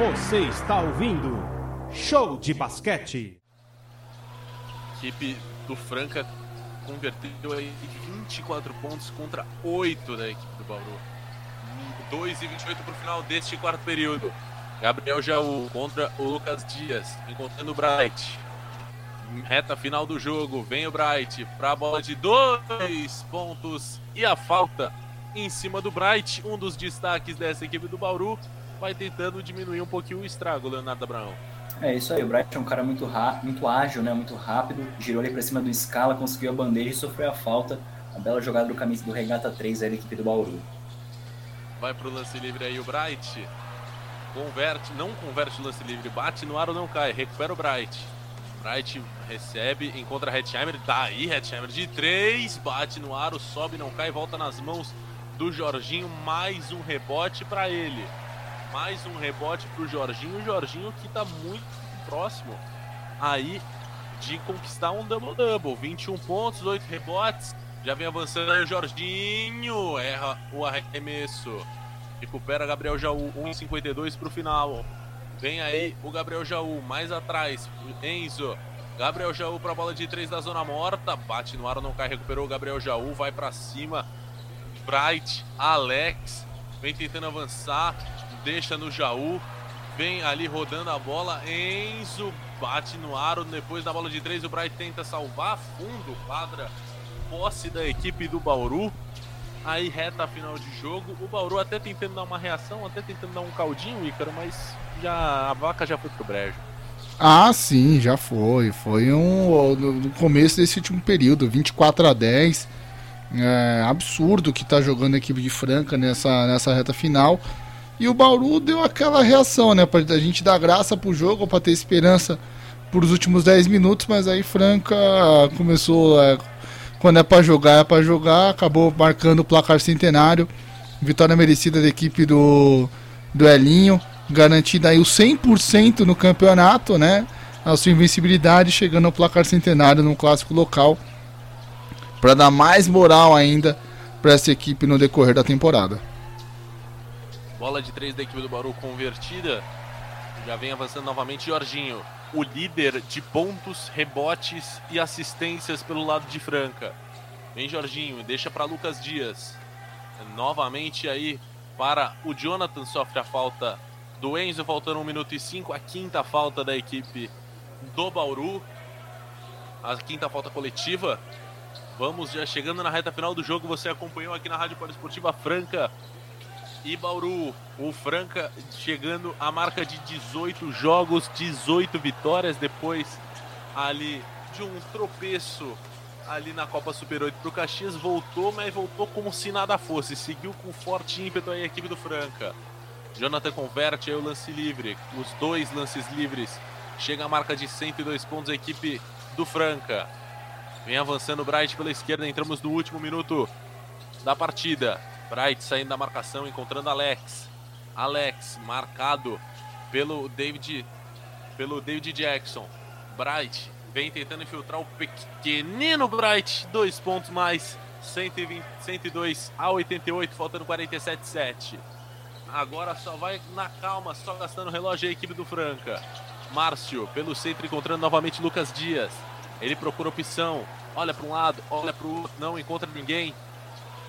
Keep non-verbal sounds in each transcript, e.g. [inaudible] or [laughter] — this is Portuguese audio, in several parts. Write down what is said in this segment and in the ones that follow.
Você está ouvindo Show de Basquete. Equipe do Franca converteu aí 24 pontos contra 8 da equipe do Bauru. 2 e 28 para o final deste quarto período. Gabriel Jaú contra o Lucas Dias, encontrando o Bright. Reta final do jogo, vem o Bright para a bola de dois pontos e a falta em cima do Bright, um dos destaques dessa equipe do Bauru, vai tentando diminuir um pouquinho o estrago, Leonardo Abraão. É isso aí, o Bright é um cara muito, muito ágil, né, muito rápido, girou ali para cima do Scala, conseguiu a bandeja e sofreu a falta. A bela jogada do camisa do Regata 3 aí da equipe do Bauru. Vai pro lance livre aí o Bright. Converte, não converte o lance livre, bate no aro, não cai, recupera o Bright. Bright recebe, encontra Hetzheimer, tá Hetzheimer de 3, bate no aro, sobe, não cai, volta nas mãos do Jorginho, mais um rebote para ele. Mais um rebote pro Jorginho, Jorginho que tá muito próximo aí de conquistar um double-double. 21 pontos, 8 rebotes, já vem avançando aí o Jorginho, erra o arremesso. Recupera Gabriel Jaú, 1,52 para o final. Vem aí o Gabriel Jaú, mais atrás, Enzo. Gabriel Jaú para a bola de três da zona morta. Bate no ar, não cai, recuperou o Gabriel Jaú, vai para cima. Bright, Alex, vem tentando avançar, deixa no Jaú. Vem ali rodando a bola. Enzo bate no aro. Depois da bola de três, o Bright tenta salvar fundo, quadra posse da equipe do Bauru. Aí reta final de jogo, o Bauru até tentando dar uma reação, até tentando dar um caldinho, Ícaro, mas já a vaca já foi pro brejo. Ah, sim, já foi. Foi um no começo desse último período, 24 a 10. É absurdo que tá jogando a equipe de Franca nessa, nessa reta final. E o Bauru deu aquela reação, né? Pra gente dar graça pro jogo, para ter esperança por os últimos 10 minutos, mas aí Franca começou é, quando é para jogar, é para jogar. Acabou marcando o placar centenário. Vitória merecida da equipe do, do Elinho. Garantida aí o 100% no campeonato, né? A sua invencibilidade chegando ao placar centenário no clássico local. Para dar mais moral ainda para essa equipe no decorrer da temporada. Bola de três da equipe do Bauru convertida. Já vem avançando novamente Jorginho o líder de pontos, rebotes e assistências pelo lado de Franca. Vem Jorginho, deixa para Lucas Dias. Novamente aí para o Jonathan, sofre a falta do Enzo, faltando 1 minuto e 5, a quinta falta da equipe do Bauru. A quinta falta coletiva. Vamos já chegando na reta final do jogo, você acompanhou aqui na Rádio Poliesportiva Franca e Bauru. O Franca chegando à marca de 18 jogos, 18 vitórias depois ali de um tropeço ali na Copa Super 8 para o Caxias, voltou, mas voltou como se nada fosse, seguiu com forte ímpeto aí a equipe do Franca. Jonathan converte aí o lance livre, os dois lances livres, chega à marca de 102 pontos a equipe do Franca. Vem avançando o Bright pela esquerda, entramos no último minuto da partida. Bright saindo da marcação, encontrando Alex. Alex marcado pelo David pelo David Jackson. Bright vem tentando infiltrar o pequenino Bright, dois pontos mais, 120, 102 a 88, faltando 47,7. Agora só vai na calma, só gastando o relógio a equipe do Franca. Márcio pelo centro encontrando novamente Lucas Dias. Ele procura opção, olha para um lado, olha para o outro, não encontra ninguém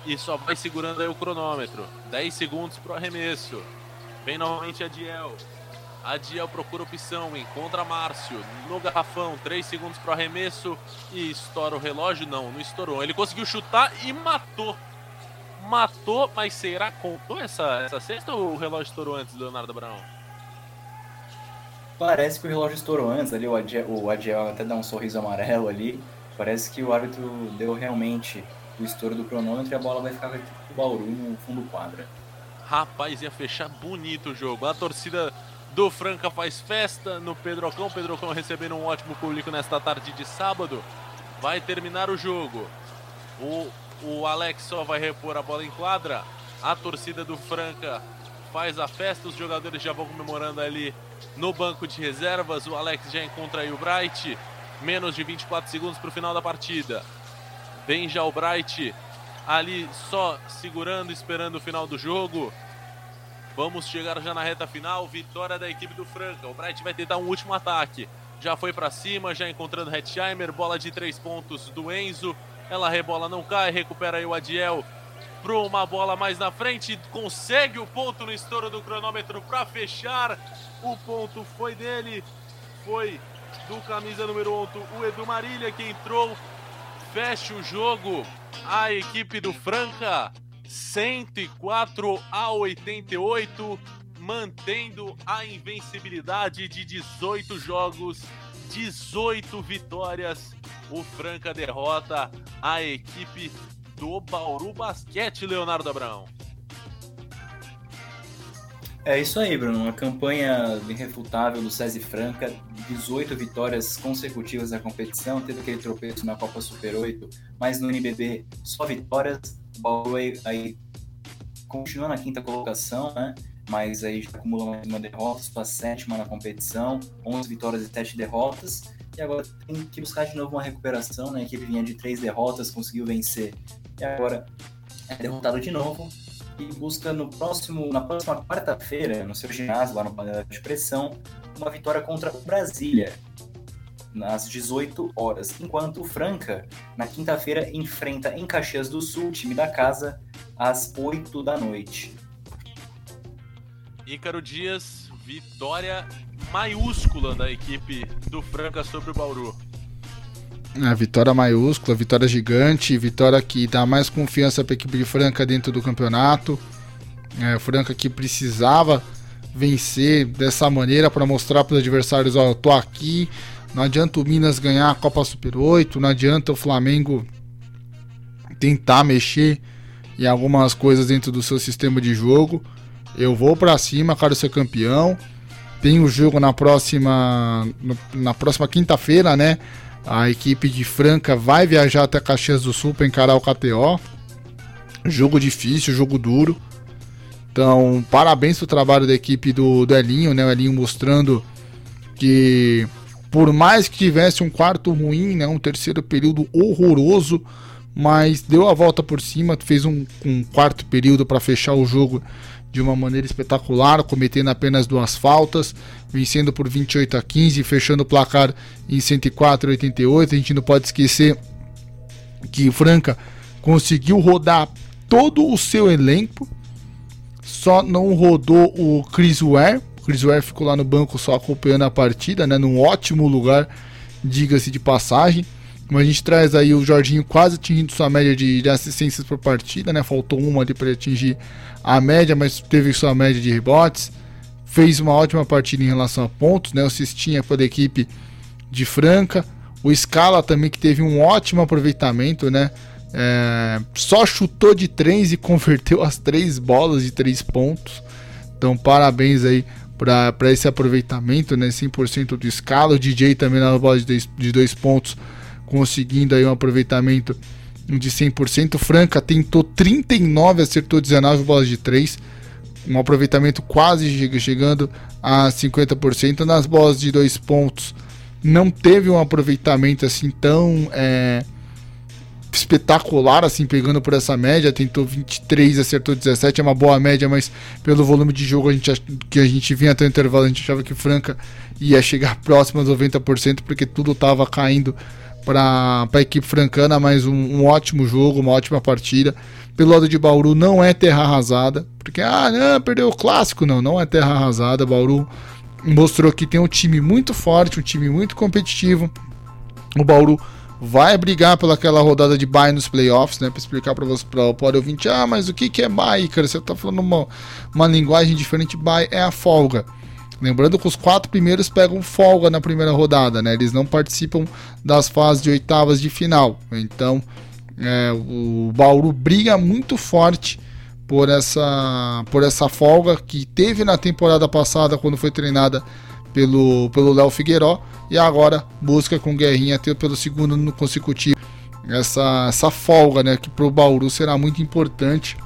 e só vai segurando aí o cronômetro. 10 segundos pro arremesso. Vem novamente a Diel. A Diel procura opção, encontra Márcio no garrafão, 3 segundos pro arremesso e estoura o relógio. Não, não estourou. Ele conseguiu chutar e matou. Matou, mas será contou essa, essa cesta ou o relógio estourou antes, Leonardo Brown? Parece que o relógio estourou antes ali, o Adiel, o Adiel até dá um sorriso amarelo ali. Parece que o árbitro deu realmente o estouro do cronômetro e a bola vai ficar com o Bauru no fundo quadra. Rapaz, ia fechar bonito o jogo. A torcida do Franca faz festa no Pedrocão. Pedrocão recebendo um ótimo público nesta tarde de sábado. Vai terminar o jogo. O, o Alex só vai repor a bola em quadra. A torcida do Franca faz a festa. Os jogadores já vão comemorando ali no banco de reservas. O Alex já encontra aí o Bright. Menos de 24 segundos para o final da partida. Vem já o Bright ali só segurando, esperando o final do jogo. Vamos chegar já na reta final. Vitória da equipe do Franca. O Bright vai tentar um último ataque. Já foi para cima, já encontrando Hetzheimer. Bola de três pontos do Enzo. Ela rebola, não cai. Recupera aí o Adiel para uma bola mais na frente. Consegue o ponto no estouro do cronômetro para fechar. O ponto foi dele. Foi do camisa número 8, o Edu Marília, que entrou. Fecha o jogo. A equipe do Franca 104 a 88, mantendo a invencibilidade de 18 jogos, 18 vitórias. O Franca derrota a equipe do Bauru Basquete, Leonardo Abrão. É isso aí, Bruno. Uma campanha irrefutável do César Franca, 18 vitórias consecutivas na competição. Teve aquele tropeço na Copa Super 8, mas no NBB só vitórias. Bauru aí, aí continua na quinta colocação, né? Mas aí já acumula mais uma derrota, sua sétima na competição, 11 vitórias e 7 derrotas. E agora tem que buscar de novo uma recuperação, né? Que ele vinha de três derrotas, conseguiu vencer. E agora é derrotado de novo e busca no próximo, na próxima quarta-feira, no seu ginásio, lá no panela de pressão, uma vitória contra o Brasília, às 18 horas, enquanto o Franca, na quinta-feira, enfrenta em Caxias do Sul, time da casa, às 8 da noite. Ícaro Dias, vitória maiúscula da equipe do Franca sobre o Bauru. A vitória maiúscula, vitória gigante, vitória que dá mais confiança para a equipe de Franca dentro do campeonato. É, Franca que precisava vencer dessa maneira para mostrar para os adversários: ó, eu tô aqui, não adianta o Minas ganhar a Copa Super 8, não adianta o Flamengo tentar mexer em algumas coisas dentro do seu sistema de jogo. Eu vou para cima, quero ser campeão. Tem o jogo na próxima na próxima quinta-feira, né? A equipe de Franca vai viajar até Caxias do Sul para encarar o KTO. Jogo difícil, jogo duro. Então, parabéns pro trabalho da equipe do, do Elinho, né? O Elinho mostrando que por mais que tivesse um quarto ruim, né, um terceiro período horroroso, mas deu a volta por cima, fez um, um quarto período para fechar o jogo de uma maneira espetacular, cometendo apenas duas faltas, vencendo por 28 a 15, fechando o placar em 104 a 88. A gente não pode esquecer que Franca conseguiu rodar todo o seu elenco, só não rodou o Chris Ware, o Chris Ware ficou lá no banco só acompanhando a partida, né? Num ótimo lugar, diga-se de passagem. A gente traz aí o Jorginho quase atingindo sua média de, de assistências por partida, né? Faltou uma ali para atingir a média, mas teve sua média de rebotes. Fez uma ótima partida em relação a pontos, né? O Cistinha pela equipe de Franca. O Scala também que teve um ótimo aproveitamento, né? É, só chutou de três e [laughs] converteu as três bolas de três pontos. Então, parabéns aí para esse aproveitamento, né? 100% do escala. O DJ também na bola de dois, de dois pontos, conseguindo aí um aproveitamento de 100%. Franca tentou 39, acertou 19 bolas de 3. Um aproveitamento quase chegando a 50%. Nas bolas de dois pontos, não teve um aproveitamento assim tão é, espetacular, assim, pegando por essa média. Tentou 23, acertou 17, é uma boa média, mas pelo volume de jogo a gente, que a gente vinha até o intervalo, a gente achava que Franca ia chegar [laughs] próximo a 90%, porque tudo estava caindo para a equipe francana, mas um, um, ótimo jogo, uma ótima partida. Pelo lado de Bauru não é terra arrasada, porque ah, não, perdeu o clássico, não, não é terra arrasada. Bauru mostrou que tem um time muito forte, um time muito competitivo. O Bauru vai brigar pelaquela rodada de bye nos playoffs, né? Para explicar para você, para o ouvinte, ah, mas o que, que é bye, cara? Você tá falando uma, uma linguagem diferente. Bye é a folga. Lembrando que os quatro primeiros pegam folga na primeira rodada, né? Eles não participam das fases de oitavas de final. Então, é, o Bauru briga muito forte por essa, por essa folga que teve na temporada passada quando foi treinada pelo pelo Léo Figueiró e agora busca com Guerrinha ter pelo segundo ano consecutivo essa, essa folga, né? Que para o Bauru será muito importante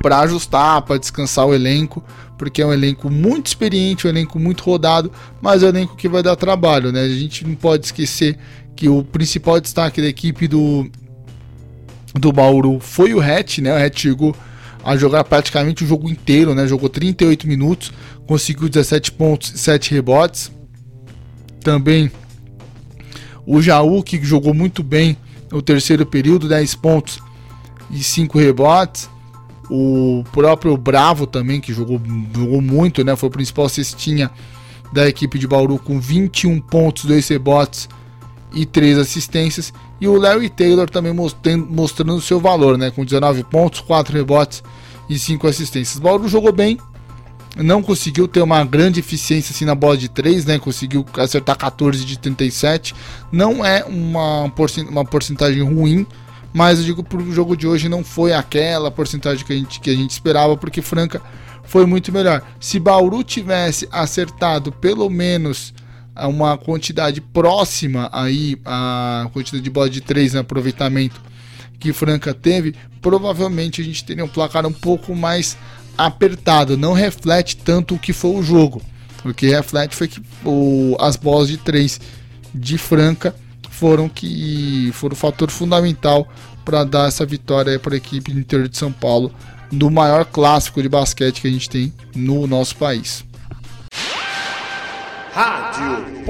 para ajustar, para descansar o elenco, porque é um elenco muito experiente, um elenco muito rodado, mas é um elenco que vai dar trabalho, né? A gente não pode esquecer que o principal destaque da equipe do do Bauru foi o Hatch, né? O Hatch chegou a jogar praticamente o jogo inteiro, né? Jogou 38 minutos, conseguiu 17 pontos e 7 rebotes. Também o Jaú, que jogou muito bem no terceiro período, 10 pontos e 5 rebotes. O próprio Bravo também, que jogou, jogou muito, né? Foi o principal cestinha da equipe de Bauru com 21 pontos, 2 rebotes e 3 assistências. E o Larry Taylor também mostrando seu valor, né? Com 19 pontos, 4 rebotes e 5 assistências. Bauru jogou bem, não conseguiu ter uma grande eficiência assim na bola de 3, né? Conseguiu acertar 14 de 37. Não é uma porcentagem ruim, mas eu digo pro jogo de hoje não foi aquela porcentagem que a gente, que a gente esperava, porque Franca foi muito melhor. Se Bauru tivesse acertado pelo menos uma quantidade próxima aí a quantidade de bola de 3 no aproveitamento que Franca teve, provavelmente a gente teria um placar um pouco mais apertado. Não reflete tanto o que foi o jogo. O que reflete foi que o, as bolas de 3 de Franca foram que foram fator fundamental para dar essa vitória para a equipe do interior de São Paulo do maior clássico de basquete que a gente tem no nosso país. Rádio.